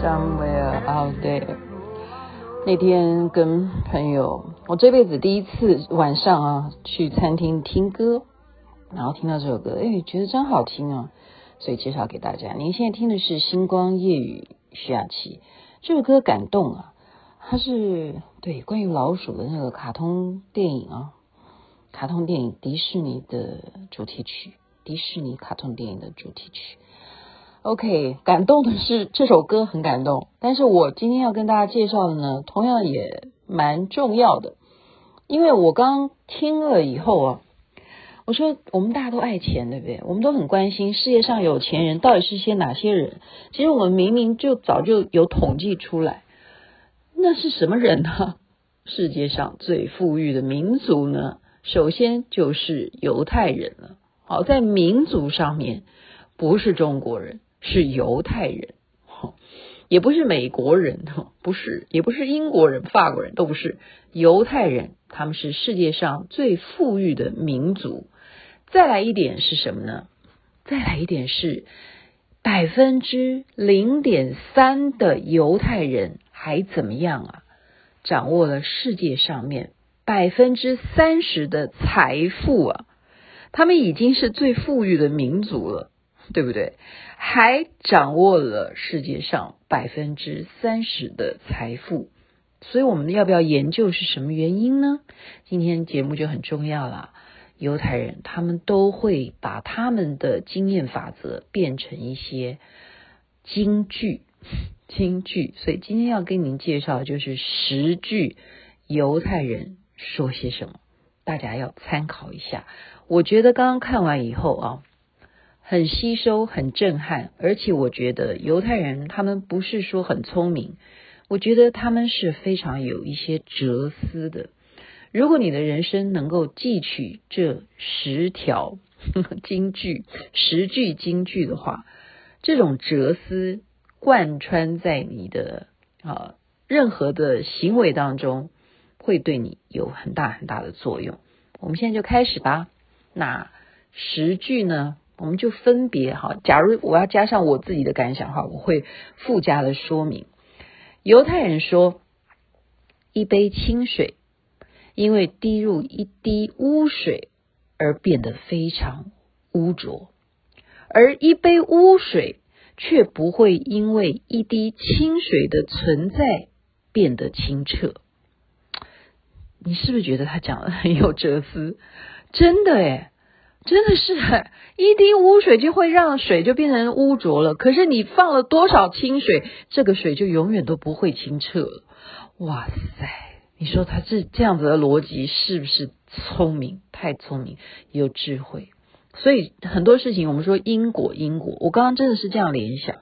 Somewhere out there.。那天跟朋友，我这辈子第一次晚上啊去餐厅听歌，然后听到这首歌，哎，觉得真好听啊，所以介绍给大家。您现在听的是《星光夜雨》徐雅琪，这首歌感动啊，它是对关于老鼠的那个卡通电影啊，卡通电影迪士尼的主题曲，迪士尼卡通电影的主题曲。OK，感动的是这首歌很感动，但是我今天要跟大家介绍的呢，同样也蛮重要的，因为我刚听了以后啊，我说我们大家都爱钱，对不对？我们都很关心世界上有钱人到底是些哪些人。其实我们明明就早就有统计出来，那是什么人呢？世界上最富裕的民族呢，首先就是犹太人了。好，在民族上面，不是中国人。是犹太人，也不是美国人，不是，也不是英国人、法国人，都不是犹太人。他们是世界上最富裕的民族。再来一点是什么呢？再来一点是百分之零点三的犹太人还怎么样啊？掌握了世界上面百分之三十的财富啊！他们已经是最富裕的民族了。对不对？还掌握了世界上百分之三十的财富，所以我们要不要研究是什么原因呢？今天节目就很重要了。犹太人他们都会把他们的经验法则变成一些金句，金句。所以今天要跟您介绍的就是十句犹太人说些什么，大家要参考一下。我觉得刚刚看完以后啊。很吸收，很震撼，而且我觉得犹太人他们不是说很聪明，我觉得他们是非常有一些哲思的。如果你的人生能够记取这十条 金句、十句金句的话，这种哲思贯穿在你的啊任何的行为当中，会对你有很大很大的作用。我们现在就开始吧。那十句呢？我们就分别哈，假如我要加上我自己的感想哈，我会附加的说明。犹太人说，一杯清水因为滴入一滴污水而变得非常污浊，而一杯污水却不会因为一滴清水的存在变得清澈。你是不是觉得他讲的很有哲思？真的诶。真的是一滴污水就会让水就变成污浊了，可是你放了多少清水，这个水就永远都不会清澈。哇塞，你说他这这样子的逻辑是不是聪明？太聪明，有智慧。所以很多事情我们说因果，因果，我刚刚真的是这样联想，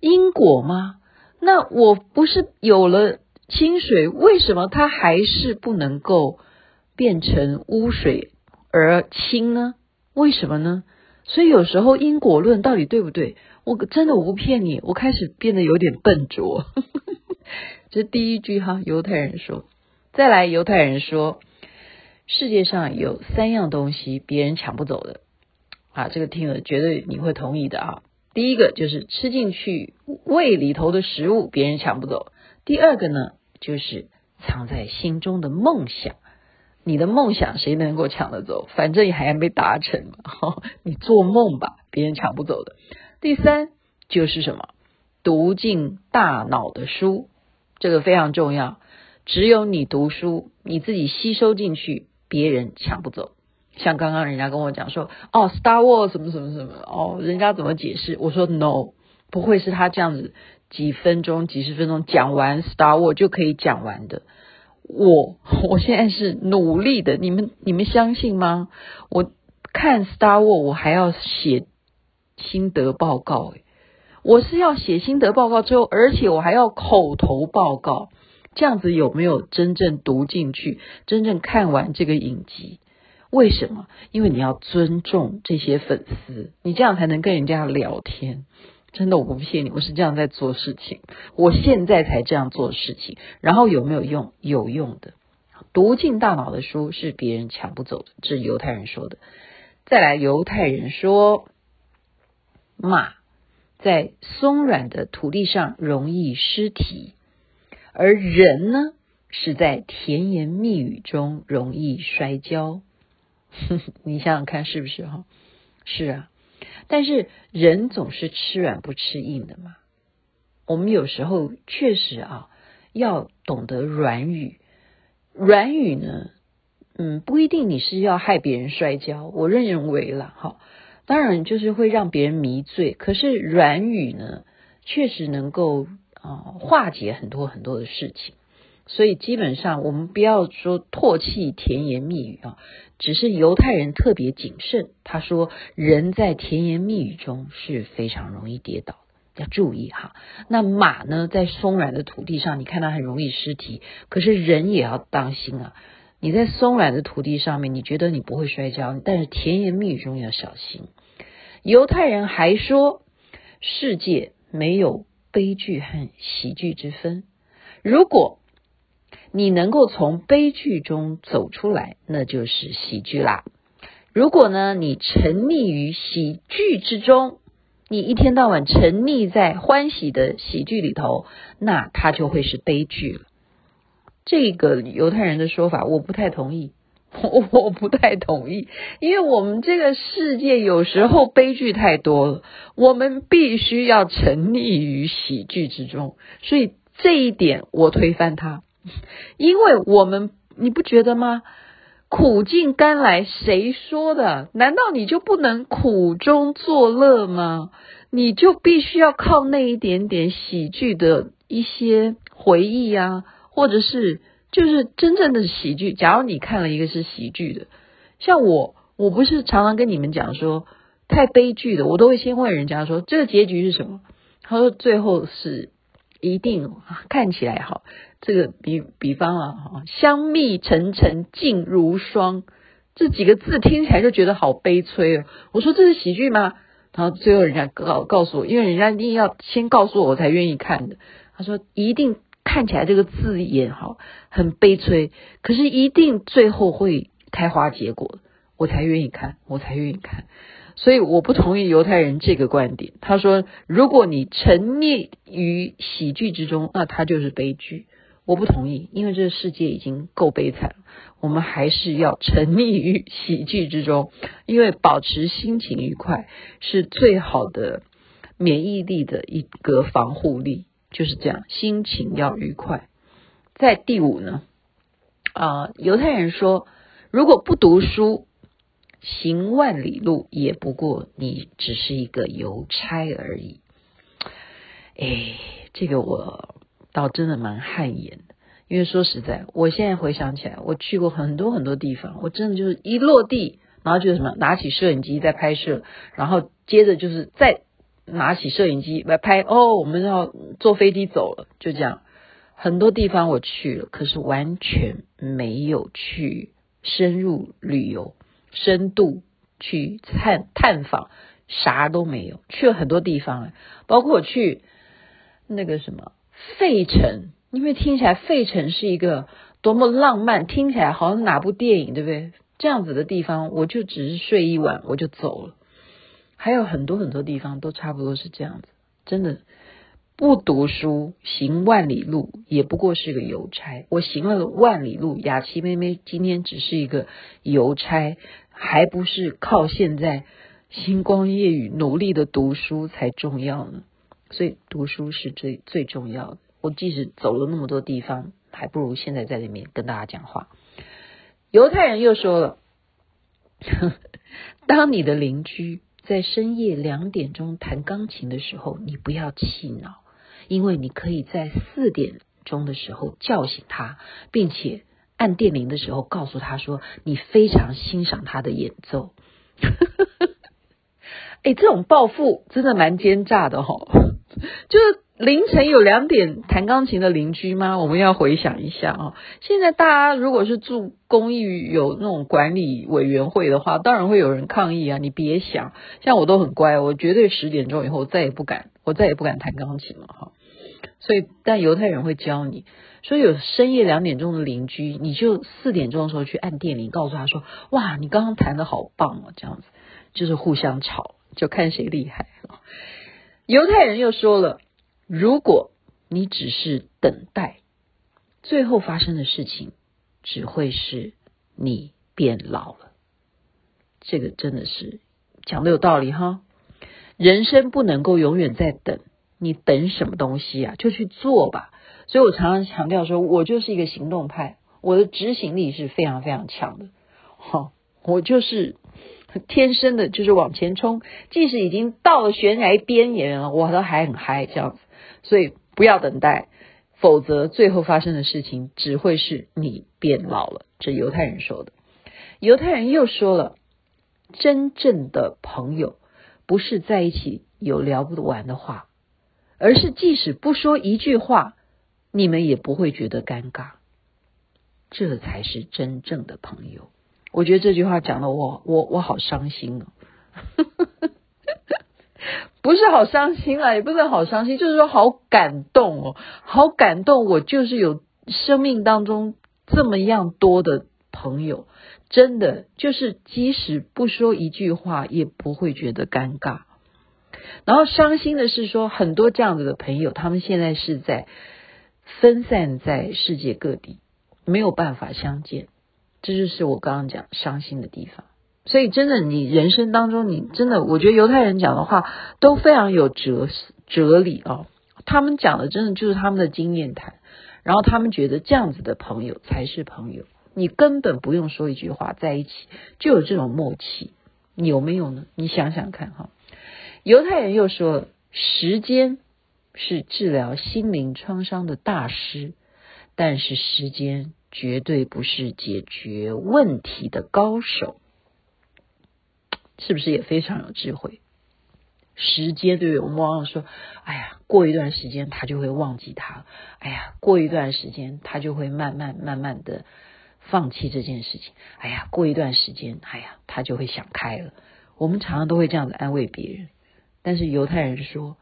因果吗？那我不是有了清水，为什么它还是不能够变成污水而清呢？为什么呢？所以有时候因果论到底对不对？我真的我不骗你，我开始变得有点笨拙。这第一句哈，犹太人说。再来，犹太人说，世界上有三样东西别人抢不走的啊，这个听了绝对你会同意的啊。第一个就是吃进去胃里头的食物别人抢不走。第二个呢，就是藏在心中的梦想。你的梦想谁能够抢得走？反正也还没达成嘛，你做梦吧，别人抢不走的。第三就是什么？读进大脑的书，这个非常重要。只有你读书，你自己吸收进去，别人抢不走。像刚刚人家跟我讲说，哦，Star Wars 什么什么什么，哦，人家怎么解释？我说 No，不会是他这样子几分钟、几十分钟讲完 Star Wars 就可以讲完的。我我现在是努力的，你们你们相信吗？我看 Star Wars 我还要写心得报告，我是要写心得报告之后，而且我还要口头报告。这样子有没有真正读进去，真正看完这个影集？为什么？因为你要尊重这些粉丝，你这样才能跟人家聊天。真的，我不骗你，我是这样在做事情。我现在才这样做事情，然后有没有用？有用的。读进大脑的书是别人抢不走的，这是犹太人说的。再来，犹太人说，马在松软的土地上容易失蹄。而人呢，是在甜言蜜语中容易摔跤。你想想看，是不是哈？是啊，但是人总是吃软不吃硬的嘛。我们有时候确实啊，要懂得软语。软语呢，嗯，不一定你是要害别人摔跤。我认为了，哈，当然就是会让别人迷醉。可是软语呢，确实能够。啊，化解很多很多的事情，所以基本上我们不要说唾弃甜言蜜语啊，只是犹太人特别谨慎。他说，人在甜言蜜语中是非常容易跌倒，要注意哈。那马呢，在松软的土地上，你看它很容易失蹄，可是人也要当心啊。你在松软的土地上面，你觉得你不会摔跤，但是甜言蜜语中要小心。犹太人还说，世界没有。悲剧和喜剧之分，如果你能够从悲剧中走出来，那就是喜剧啦。如果呢，你沉溺于喜剧之中，你一天到晚沉溺在欢喜的喜剧里头，那它就会是悲剧了。这个犹太人的说法，我不太同意。我 我不太同意，因为我们这个世界有时候悲剧太多了，我们必须要沉溺于喜剧之中。所以这一点我推翻它，因为我们你不觉得吗？苦尽甘来，谁说的？难道你就不能苦中作乐吗？你就必须要靠那一点点喜剧的一些回忆啊，或者是。就是真正的喜剧。假如你看了一个是喜剧的，像我，我不是常常跟你们讲说太悲剧的，我都会先问人家说这个结局是什么？他说最后是一定看起来好。这个比比方啊，香蜜沉沉烬如霜，这几个字听起来就觉得好悲催哦。我说这是喜剧吗？然后最后人家告告诉我，因为人家一定要先告诉我，我才愿意看的。他说一定。看起来这个字眼哈很悲催，可是一定最后会开花结果，我才愿意看，我才愿意看。所以我不同意犹太人这个观点。他说，如果你沉溺于喜剧之中，那它就是悲剧。我不同意，因为这个世界已经够悲惨了，我们还是要沉溺于喜剧之中，因为保持心情愉快是最好的免疫力的一个防护力。就是这样，心情要愉快。在第五呢，啊、犹太人说，如果不读书，行万里路也不过你只是一个邮差而已。哎，这个我倒真的蛮汗颜的，因为说实在，我现在回想起来，我去过很多很多地方，我真的就是一落地，然后就什么，拿起摄影机在拍摄，然后接着就是在。拿起摄影机来拍哦，我们要坐飞机走了，就这样。很多地方我去了，可是完全没有去深入旅游、深度去探探访，啥都没有。去了很多地方，包括我去那个什么费城，因为听起来费城是一个多么浪漫，听起来好像哪部电影，对不对？这样子的地方，我就只是睡一晚，我就走了。还有很多很多地方都差不多是这样子，真的不读书行万里路也不过是个邮差。我行了万里路，雅琪妹妹今天只是一个邮差，还不是靠现在星光夜雨努力的读书才重要呢。所以读书是最最重要的。我即使走了那么多地方，还不如现在在里面跟大家讲话。犹太人又说了，当你的邻居在深夜两点钟弹钢琴的时候，你不要气恼，因为你可以在四点钟的时候叫醒他，并且按电铃的时候告诉他说你非常欣赏他的演奏。哎，这种报复真的蛮奸诈的哈、就是凌晨有两点弹钢琴的邻居吗？我们要回想一下啊、哦。现在大家如果是住公寓有那种管理委员会的话，当然会有人抗议啊。你别想，像我都很乖，我绝对十点钟以后再也不敢，我再也不敢弹钢琴了哈。所以，但犹太人会教你，所以有深夜两点钟的邻居，你就四点钟的时候去按电铃，告诉他说：“哇，你刚刚弹的好棒哦！”这样子就是互相吵。就看谁厉害。犹太人又说了：“如果你只是等待，最后发生的事情只会是你变老了。”这个真的是讲的有道理哈。人生不能够永远在等，你等什么东西啊？就去做吧。所以我常常强调说，我就是一个行动派，我的执行力是非常非常强的。好，我就是。天生的就是往前冲，即使已经到了悬崖边缘了，我都还很嗨这样子。所以不要等待，否则最后发生的事情只会是你变老了。这犹太人说的。犹太人又说了，真正的朋友不是在一起有聊不完的话，而是即使不说一句话，你们也不会觉得尴尬。这才是真正的朋友。我觉得这句话讲的我我我好伤心哦，不是好伤心啊，也不是好伤心，就是说好感动哦，好感动。我就是有生命当中这么样多的朋友，真的就是即使不说一句话，也不会觉得尴尬。然后伤心的是说，很多这样子的朋友，他们现在是在分散在世界各地，没有办法相见。这就是我刚刚讲伤心的地方，所以真的，你人生当中，你真的，我觉得犹太人讲的话都非常有哲哲理哦。他们讲的真的就是他们的经验谈，然后他们觉得这样子的朋友才是朋友，你根本不用说一句话，在一起就有这种默契，你有没有呢？你想想看哈。犹太人又说，时间是治疗心灵创伤的大师，但是时间。绝对不是解决问题的高手，是不是也非常有智慧？时间对我们往往说：“哎呀，过一段时间他就会忘记他，哎呀，过一段时间他就会慢慢慢慢的放弃这件事情，哎呀，过一段时间，哎呀，他就会想开了。”我们常常都会这样子安慰别人，但是犹太人说：“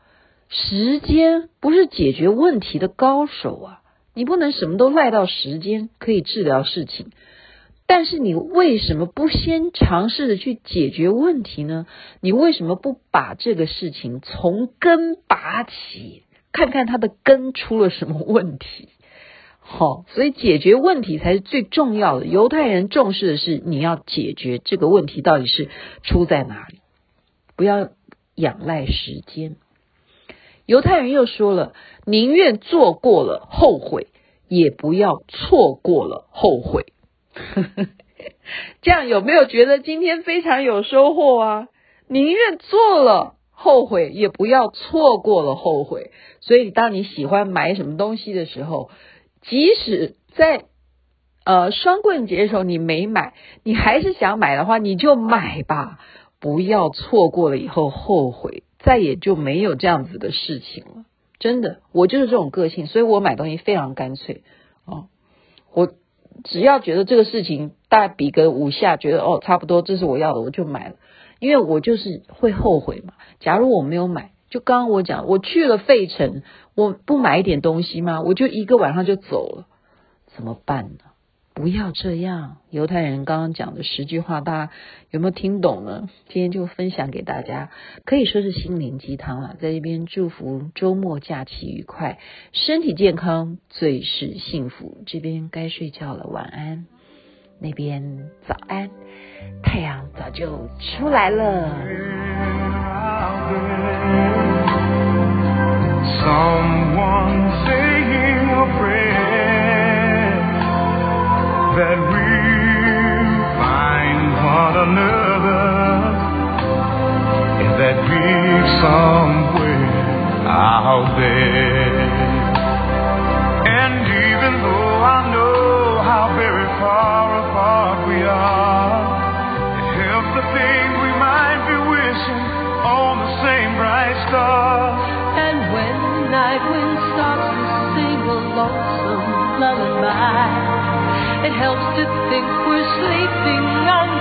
时间不是解决问题的高手啊。”你不能什么都赖到时间可以治疗事情，但是你为什么不先尝试着去解决问题呢？你为什么不把这个事情从根拔起，看看它的根出了什么问题？好，所以解决问题才是最重要的。犹太人重视的是你要解决这个问题到底是出在哪里，不要仰赖时间。犹太人又说了，宁愿做过了后悔，也不要错过了后悔。呵 呵这样有没有觉得今天非常有收获啊？宁愿做了后悔，也不要错过了后悔。所以，当你喜欢买什么东西的时候，即使在呃双棍节的时候你没买，你还是想买的话，你就买吧，不要错过了以后后悔。再也就没有这样子的事情了，真的，我就是这种个性，所以我买东西非常干脆哦。我只要觉得这个事情大概比个五下，觉得哦差不多，这是我要的，我就买了，因为我就是会后悔嘛。假如我没有买，就刚刚我讲，我去了费城，我不买一点东西吗？我就一个晚上就走了，怎么办呢？不要这样，犹太人刚刚讲的十句话，大家有没有听懂呢？今天就分享给大家，可以说是心灵鸡汤了。在这边祝福周末假期愉快，身体健康最是幸福。这边该睡觉了，晚安。那边早安，太阳早就出来了。Another in that big somewhere out there. And even though I know how very far it helps to think we're sleeping underneath